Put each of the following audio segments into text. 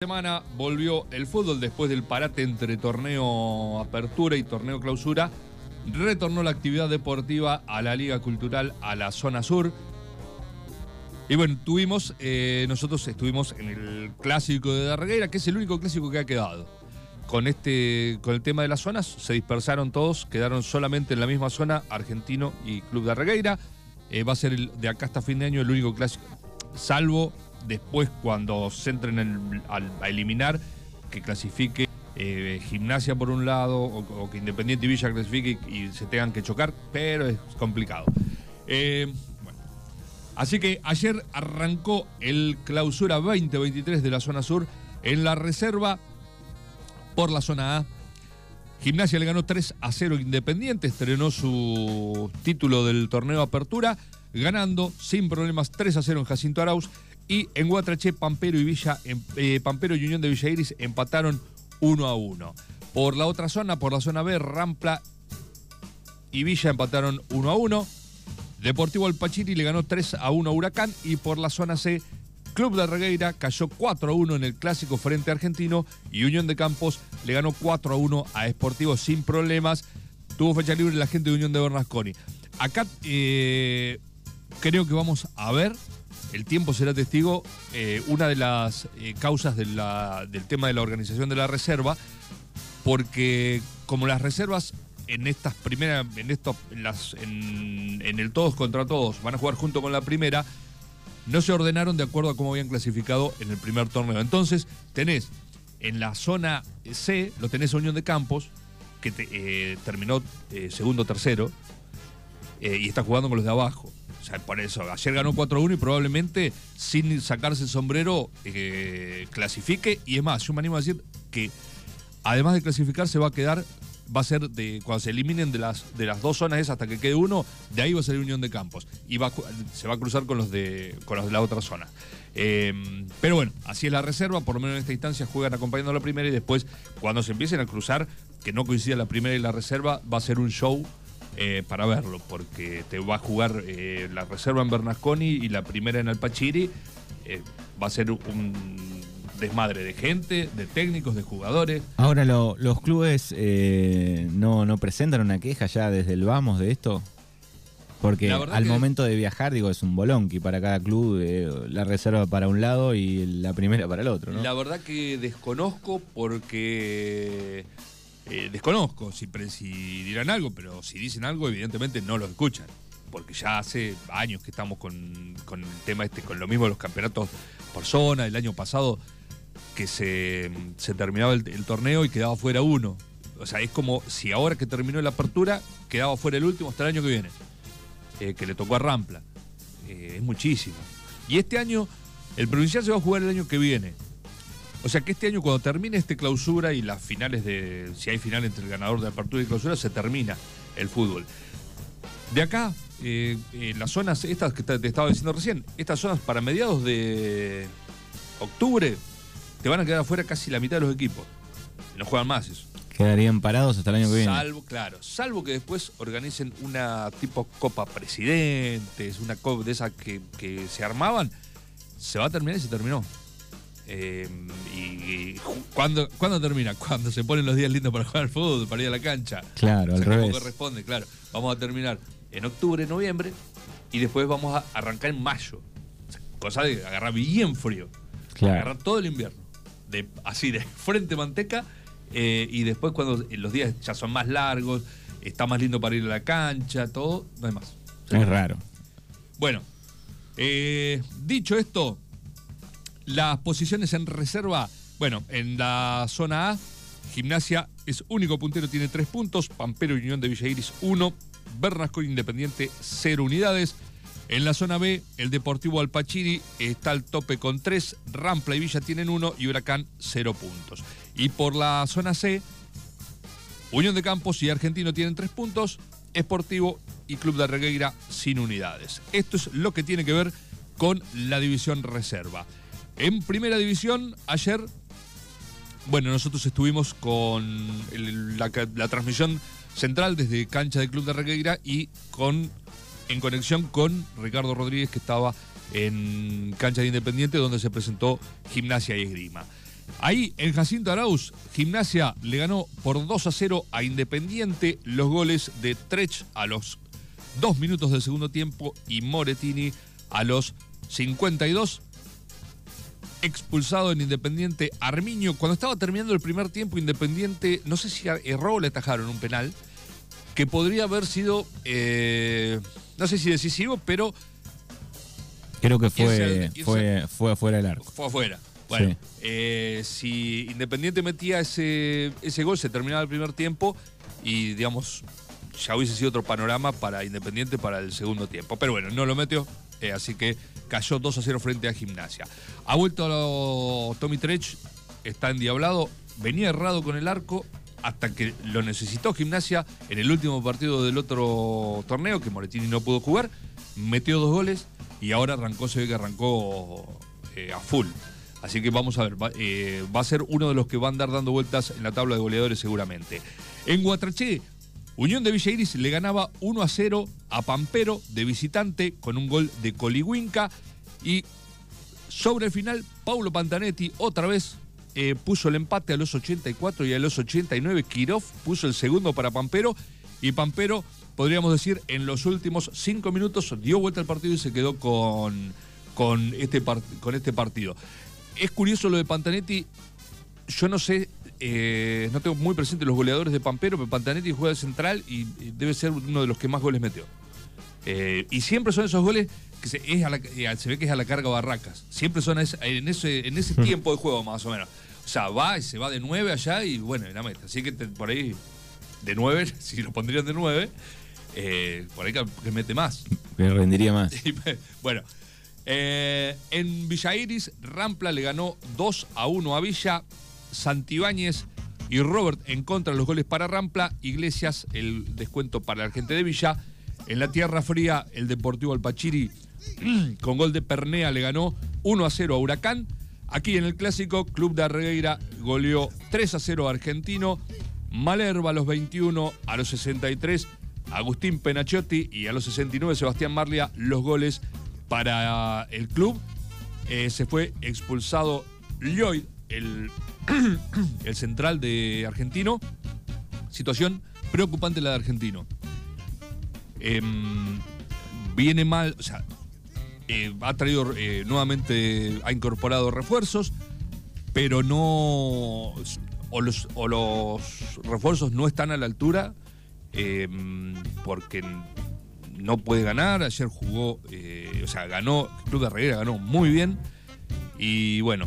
semana volvió el fútbol después del parate entre torneo apertura y torneo clausura. Retornó la actividad deportiva a la Liga Cultural, a la zona sur. Y bueno, tuvimos, eh, nosotros estuvimos en el clásico de Darregueira, que es el único clásico que ha quedado. Con, este, con el tema de las zonas, se dispersaron todos, quedaron solamente en la misma zona Argentino y Club de Darregueira. Eh, va a ser de acá hasta fin de año el único clásico, salvo después cuando se entren a eliminar, que clasifique eh, Gimnasia por un lado, o, que Independiente y Villa clasifique y, se tengan que chocar, pero es complicado. Eh, Así que ayer arrancó el clausura 2023 de la zona sur en la reserva por la zona A. Gimnasia le ganó 3 a 0 Independiente, estrenó su título del torneo Apertura, ganando sin problemas 3 a 0 en Jacinto Arauz. Y en Guatraché, Pampero y Villa, eh, Pampero y Unión de Villa Iris empataron 1 a 1. Por la otra zona, por la zona B, Rampla y Villa empataron 1 a 1. Deportivo Alpachiri le ganó 3 a 1 a Huracán. Y por la zona C, Club de Regueira cayó 4 a 1 en el clásico frente Argentino. Y Unión de Campos le ganó 4 a 1 a Esportivo sin problemas. Tuvo fecha libre la gente de Unión de Bernasconi. Acá eh, creo que vamos a ver el tiempo será testigo, eh, una de las eh, causas del tema de la organización de la reserva, porque como las reservas en estas primeras, en esto, en, las, en, el todos contra todos, van a jugar junto con la primera, no se ordenaron de acuerdo a cómo habían clasificado en el primer torneo. Entonces, tenés en la zona C, lo tenés a Unión de Campos, que eh, terminó segundo tercero, y está jugando con los de abajo por eso, ayer ganó 4-1 y probablemente sin sacarse el sombrero eh, clasifique. Y es más, yo me animo a decir que además de clasificar se va a quedar, va a ser de cuando se eliminen de las, de las dos zonas esas hasta que quede uno, de ahí va a ser Unión de Campos. Y se va a cruzar con los de, con los de la otra zona. Eh, pero bueno, así es la reserva, por lo menos en esta instancia juegan acompañando a la primera y después cuando se empiecen a cruzar, que no coincida la primera y la reserva, va a ser un show eh, para verlo, porque te va a jugar eh, la reserva en Bernasconi y la primera en Alpachiri. Eh, va a ser un desmadre de gente, de técnicos, de jugadores. Ahora, ¿los clubes no, no presentan una queja ya desde el vamos de esto? Porque al momento de viajar, digo, es un bolonqui para cada club, la reserva para un lado y la primera para el otro, ¿no? La verdad que desconozco porque eh, desconozco si, dirán algo, pero si dicen algo, evidentemente no lo escuchan. Porque ya hace años que estamos con, el tema este, con lo mismo de los campeonatos por zona. El año pasado que se, terminaba el, torneo y quedaba fuera uno. O sea, es como si ahora que terminó la apertura, quedaba fuera el último hasta el año que viene. Eh, que le tocó a Rampla. Eh, es muchísimo. Y este año, el provincial se va a jugar el año que viene. O sea que este año cuando termine este clausura y las finales de, si hay final entre el ganador de apertura y clausura, se termina el fútbol. De acá, eh, en las zonas, estas que te estaba diciendo recién, estas zonas para mediados de octubre, te van a quedar afuera casi la mitad de los equipos. No juegan más eso. Quedarían parados hasta el año que viene. Salvo, claro, salvo que después organicen una tipo Copa Presidentes, una Copa de esas que, que se armaban, se va a terminar y se terminó. Eh, y, ¿cuándo, termina? Cuando se ponen los días lindos para jugar al fútbol, para ir a la cancha. Claro, al revés. corresponde, claro. Vamos a terminar en octubre, noviembre, y después vamos a arrancar en mayo. cosa de agarrar bien frío. Agarrar todo el invierno. De, así de frente manteca. Eh, y después cuando los días ya son más largos, está más lindo para ir a la cancha, todo, no hay más. Es raro. Bueno, eh, dicho esto, las posiciones en reserva, bueno, en la zona A, Gimnasia es único puntero, tiene tres puntos, Pampero y Unión de Villa Iris uno, Bernasco Independiente cero unidades. En la zona B, el Deportivo Alpachiri está al tope con tres, Rampla y Villa tienen uno y Huracán cero puntos. Y por la zona C, Unión de Campos y Argentino tienen tres puntos, Esportivo y Club de Regueira sin unidades. Esto es lo que tiene que ver con la división reserva. En primera división, ayer, bueno, nosotros estuvimos con la, transmisión central desde cancha del Club de Regueira y con en conexión con Ricardo Rodríguez que estaba en cancha de Independiente donde se presentó Gimnasia y Esgrima. Ahí en Jacinto Arauz, Gimnasia le ganó por 2 a 0 a Independiente los goles de Trech a los 2 minutos del segundo tiempo y Moretini a los 52. Expulsado en Independiente Armiño. Cuando estaba terminando el primer tiempo, Independiente, no sé si erró o le atajaron un penal, que podría haber sido, eh, no sé si decisivo, pero... Creo que fue, fue, fue afuera del arco. Fue afuera. Bueno, eh, si Independiente metía ese, ese gol, se terminaba el primer tiempo y, digamos, ya hubiese sido otro panorama para Independiente para el segundo tiempo. Pero bueno, no lo metió, eh, así que cayó 2 a 0 frente a Gimnasia. Ha vuelto Tommy Trech, está endiablado, venía errado con el arco hasta que lo necesitó Gimnasia en el último partido del otro torneo, que Moretini no pudo jugar, metió dos goles y ahora arrancó, se ve que arrancó eh, a full. Así que vamos a ver, eh, va, a ser uno de los que van a andar dando vueltas en la tabla de goleadores seguramente. En Guatraché, Unión de Villa Iris le ganaba 1 a 0 a Pampero de visitante con un gol de Coligüinca. Y sobre el final, Paulo Pantanetti otra vez eh, puso el empate a los 84 y a los 89. Kirov puso el segundo para Pampero. Y Pampero, podríamos decir, en los últimos cinco minutos dio vuelta al partido y se quedó con, con, este, con este partido es curioso lo de Pantanetti. Yo no sé, eh, no tengo muy presente los goleadores de Pampero, pero Pantanetti juega de central y, debe ser uno de los que más goles metió. Eh, y siempre son esos goles que se, eh, se, ve que es a la carga Barracas. Siempre son en ese, en ese tiempo de juego, más o menos. O sea, va y se va de nueve allá y bueno, en la meta. Así que por ahí, de nueve, si lo pondrían de nueve, por ahí que, mete más. Que rendiría más. bueno, eh, en Villa Iris, Rampla le ganó 2 a 1 a Villa. Santibáñez y Robert en contra los goles para Rampla. Iglesias, el descuento para la gente de Villa. En la Tierra Fría, el Deportivo Alpachiri con gol de Pernea le ganó 1 a 0 a Huracán. Aquí en el clásico, Club de Arregueira goleó 3 a 0 a Argentino. Malerva a los 21, a los 63, Agustín Penachotti y a los 69 Sebastián Marlia los goles para el club. Eh, se fue expulsado Lloyd, el, el central de Argentino. Situación preocupante la de Argentino. Em, viene mal, o sea, eh, ha traído eh, nuevamente, ha incorporado refuerzos, pero no. O los, refuerzos no están a la altura em, porque no puede ganar. Ayer jugó, eh, o sea, ganó, Club de Herrera ganó muy bien. Y bueno,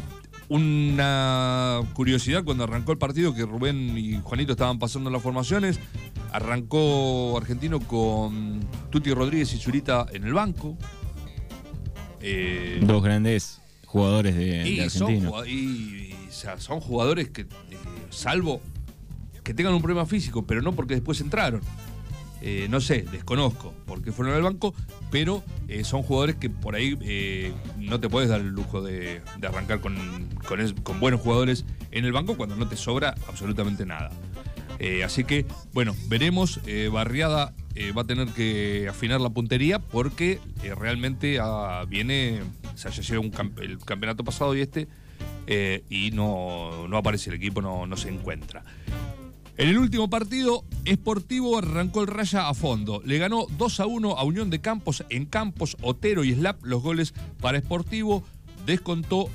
una curiosidad cuando arrancó el partido, que Rubén y Juanito estaban pasando las formaciones, arrancó Argentino con Tuti Rodríguez y Zurita en el banco. Eh, Dos grandes jugadores de, y Argentina. Son, y, son jugadores que, eh, salvo que tengan un problema físico, pero no porque después entraron. Eh, no sé, desconozco por qué fueron al banco, pero eh, son jugadores que por ahí eh, no te puedes dar el lujo de, arrancar con, con, buenos jugadores en el banco cuando no te sobra absolutamente nada. así que, bueno, veremos. Barriada va a tener que afinar la puntería porque realmente ah, viene, o sea, ya el campeonato pasado y este, y no, no aparece el equipo, no, no se encuentra. En el último partido, Sportivo arrancó el raya a fondo. Le ganó 2 a 1 a Unión de Campos en Campos, Otero y Slap los goles para Sportivo. Descontó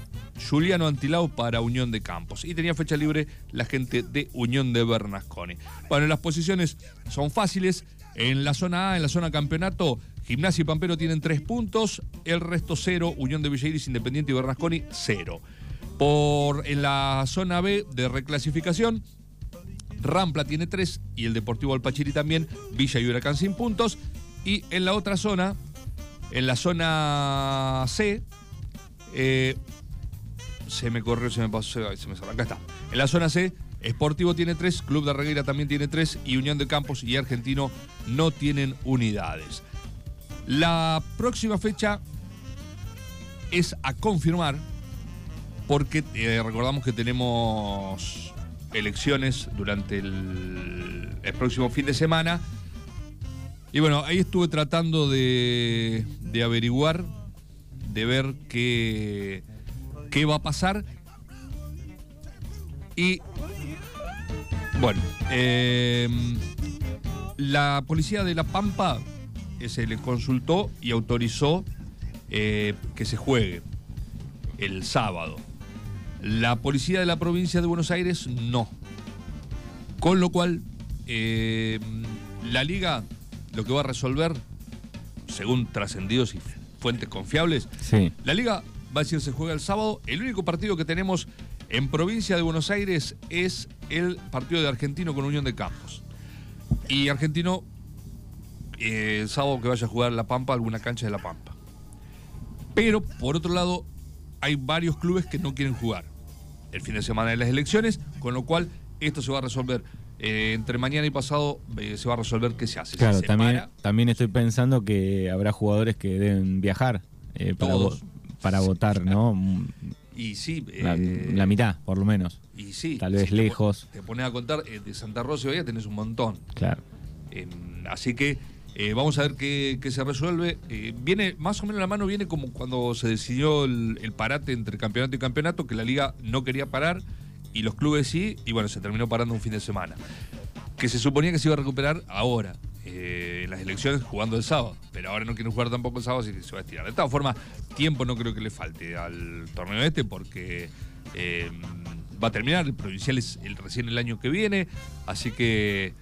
Juliano Antilao para Unión de Campos. Y tenía fecha libre la gente de Unión de Bernasconi. Bueno, las posiciones son fáciles. En la zona A, en la zona campeonato, Gimnasia y Pampero tienen 3 puntos. El resto 0. Unión de Villeiris, Independiente y Bernasconi 0. Por en la zona B de reclasificación, Rampla tiene tres y el Deportivo Alpachiri también, Villa y Huracán sin puntos. Y en la otra zona, en la zona C, eh, se me corrió, se me pasó, se me salió. Acá está. En la zona C, Sportivo tiene tres, Club de Reguera también tiene tres y Unión de Campos y Argentino no tienen unidades. La próxima fecha es a confirmar porque eh, recordamos que tenemos elecciones durante el, próximo fin de semana. Y bueno, ahí estuve tratando de, de averiguar, de ver qué, qué va a pasar. Y bueno, eh, la policía de La Pampa se le consultó y autorizó eh, que se juegue el sábado. La policía de la provincia de Buenos Aires no. Con lo cual, la liga lo que va a resolver, según trascendidos y fuentes confiables, la liga va a decir se juega el sábado. El único partido que tenemos en provincia de Buenos Aires es el partido de Argentino con Unión de Campos. Y Argentino, eh, el sábado que vaya a jugar La Pampa, alguna cancha de La Pampa. Pero, por otro lado, hay varios clubes que no quieren jugar el fin de semana de las elecciones, con lo cual esto se va a resolver. Eh, entre mañana y pasado eh, se va a resolver qué se hace. Claro, también, también estoy pensando que habrá jugadores que deben viajar para, para votar, ¿no? Y sí. La, eh, mitad, por lo menos. Y sí. Tal vez lejos. Te, pones a contar, eh, de Santa Rosa y tenés un montón. Claro. Em, así que eh, vamos a ver qué, se resuelve. viene, más o menos la mano viene como cuando se decidió el, parate entre campeonato y campeonato, que la liga no quería parar y los clubes sí, y bueno, se terminó parando un fin de semana. Que se suponía que se iba a recuperar ahora. Eh, en las elecciones jugando el sábado. Pero ahora no quieren jugar tampoco el sábado, así que se va a estirar. De todas formas, tiempo no creo que le falte al torneo este porque eh, va a terminar. El provincial el, recién el año que viene, así que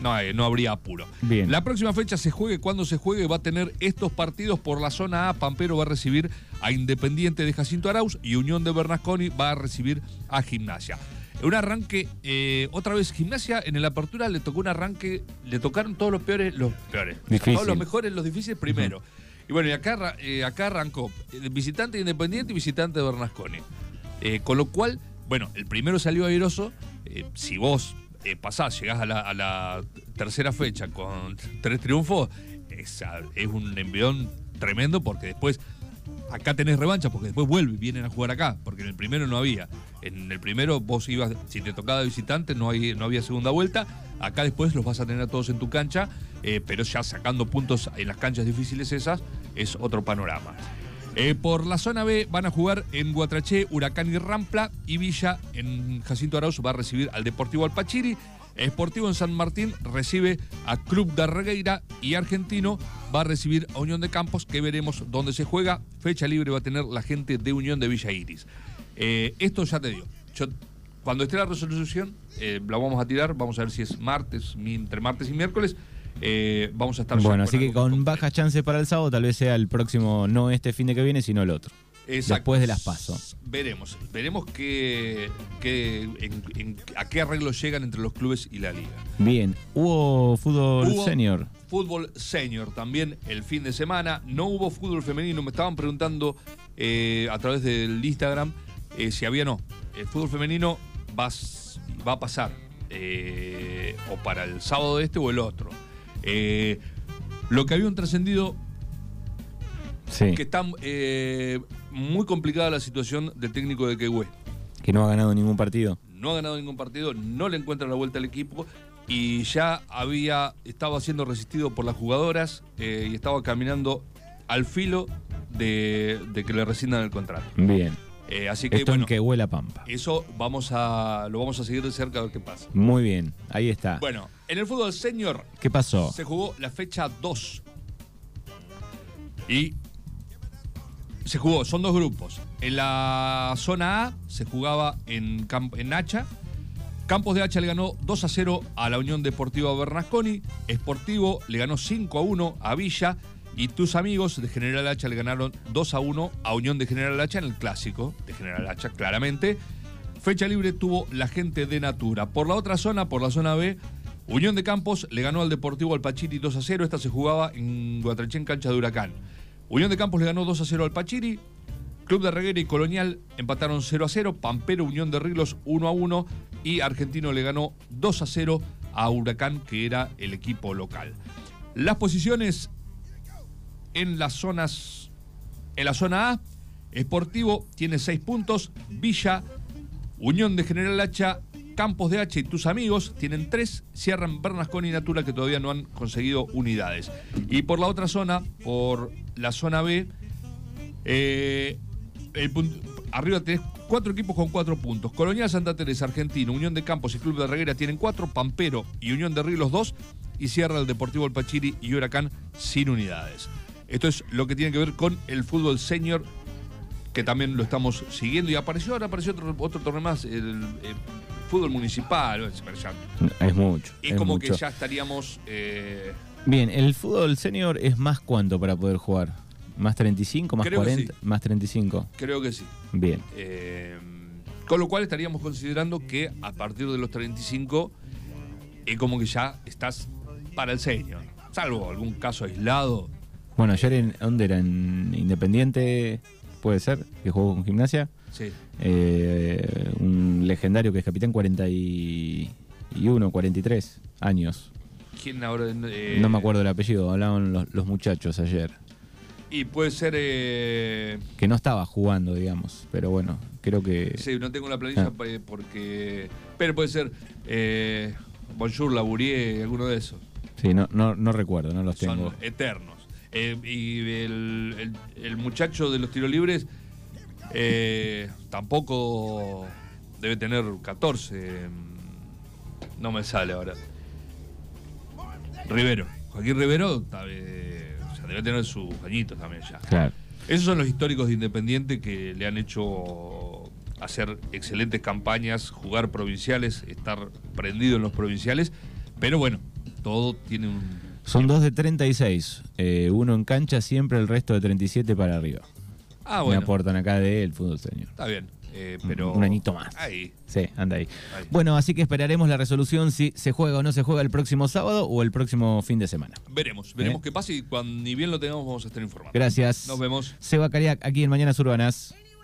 no, no habría apuro. Bien. La próxima fecha se juegue cuando se juegue, va a tener estos partidos por la zona A. Pampero va a recibir a Independiente de Jacinto Arauz y Unión de Bernasconi va a recibir a Gimnasia. Un arranque, eh, otra vez gimnasia, en la apertura le tocó un arranque, le tocaron todos los peores, los peores. Todos los mejores, los difíciles primero. Y bueno, y acá, eh, acá arrancó eh, visitante Independiente y visitante de Bernasconi. con lo cual, bueno, el primero salió airoso. si vos pasás, llegás a la, tercera fecha con tres triunfos, es, es un envión tremendo porque después acá tenés revancha porque después vuelven, vienen a jugar acá, porque en el primero no había. En el primero vos ibas, si te tocaba visitante, no, hay, no había segunda vuelta. Acá después los vas a tener a todos en tu cancha, eh, pero ya sacando puntos en las canchas difíciles esas, es otro panorama. Eh, por la zona B van a jugar en Guatraché, Huracán y Rampla y Villa en Jacinto Arauz va a recibir al Deportivo Alpachiri. Esportivo en San Martín recibe a Club de Regueira y Argentino va a recibir a Unión de Campos, que veremos dónde se juega. Fecha libre va a tener la gente de Unión de Villa Iris. Eh, esto ya te digo. cuando esté la resolución, eh, la vamos a tirar. Vamos a ver si es martes, entre martes y miércoles. Eh, vamos a estar Bueno, así que con bajas chances para el sábado, tal vez sea el próximo, no este fin de que viene, sino el otro. Después de las pasos. Veremos, veremos qué, a qué arreglos llegan entre los clubes y la liga. Bien, hubo fútbol senior. Fútbol senior también el fin de semana. No hubo fútbol femenino, me estaban preguntando eh, a través del Instagram eh, si había no. El fútbol femenino va, va a pasar eh, o para el sábado este o el otro. Lo que había un trascendido que está eh, muy complicada la situación del técnico de Quehue. Que no ha ganado ningún partido. No ha ganado ningún partido, no le encuentra la vuelta al equipo y ya había estaba siendo resistido por las jugadoras eh, y estaba caminando al filo de, que le rescindan el contrato. Bien. Eh, así que Esto bueno, en Pampa. Eso vamos a lo vamos a seguir de cerca a ver qué pasa. Muy bien, ahí está. Bueno, en el fútbol senior. ¿Qué pasó? Se jugó la fecha 2. Y se jugó, son dos grupos. En la zona A se jugaba en, en Hacha. Campos de Hacha le ganó 2 a 0 a la Unión Deportiva Bernasconi. Esportivo le ganó 5 a 1 a Villa. Y tus amigos de General Hacha le ganaron 2 a 1 a Unión de General Hacha en el clásico de General Hacha, claramente. Fecha libre tuvo la gente de Natura. Por la otra zona, por la zona B, Unión de Campos le ganó al Deportivo Alpachiri 2 a 0. Esta se jugaba en Guatrachén, cancha de Huracán. Unión de Campos le ganó 2 a 0 al Pachiri. Club de Reguera y Colonial empataron 0 a 0. Pampero, Unión de Riglos 1 a 1. Y Argentino le ganó 2 a 0 a Huracán, que era el equipo local. Las posiciones en las zonas. En la zona A, Esportivo tiene 6 puntos. Villa, Unión de General Hacha, Campos de H y tus amigos tienen 3. Cierran Bernasconi y Natura, que todavía no han conseguido unidades. Y por la otra zona, por la zona B, eh, arriba tenés Cuatro equipos con cuatro puntos. Colonial Santa Teresa, Argentina, Unión de Campos y Club de Reguera tienen cuatro, Pampero y Unión de Ríos dos, y cierra el Deportivo El Pachiri y Huracán sin unidades. Esto es lo que tiene que ver con el fútbol senior, que también lo estamos siguiendo. Y apareció ahora, apareció otro, otro torneo más, el, fútbol municipal. Es mucho. Y como que ya estaríamos... Eh, Bien, ¿el fútbol senior es más cuánto para poder jugar? ¿Más 35, más 40? Más 35. Creo que sí. Bien. Eh, con lo cual estaríamos considerando que a partir de los 35 es como que ya estás para el senior. Salvo algún caso aislado. Bueno, ayer en, ¿dónde era? En Independiente, puede ser, que jugó con gimnasia. Sí. Eh, un legendario que es capitán 41, 43 años. ¿Quién ahora? Eh? No me acuerdo el apellido, hablaban los, muchachos ayer. Y puede ser. Eh, que no estaba jugando, digamos. Pero bueno, creo que. Sí, no tengo la planilla ah. porque. Pero puede ser. Bonjour, Labourier, alguno de esos. Sí, no, no, no recuerdo, no los tengo. Son eternos. Eh, y el, muchacho de los tiros libres eh, tampoco debe tener 14. No me sale ahora. Rivero. Joaquín Rivero debe tener sus añitos también ya. Claro. Esos son los históricos de Independiente que le han hecho hacer excelentes campañas, jugar provinciales, estar prendido en los provinciales. Pero bueno, todo tiene un son dos de 36. Eh, uno en cancha, siempre el resto de 37 para arriba. Ah, bueno. Me aportan acá de el fútbol señor. Está bien. Eh, pero... Un añito más. Ahí. Sí, anda ahí. Bueno, así que esperaremos la resolución si se juega o no se juega el próximo sábado o el próximo fin de semana. Veremos, veremos ¿Eh? qué pasa y cuando ni bien lo tengamos vamos a estar informados. Gracias. Nos vemos. Seba Cariac, aquí en Mañanas Urbanas.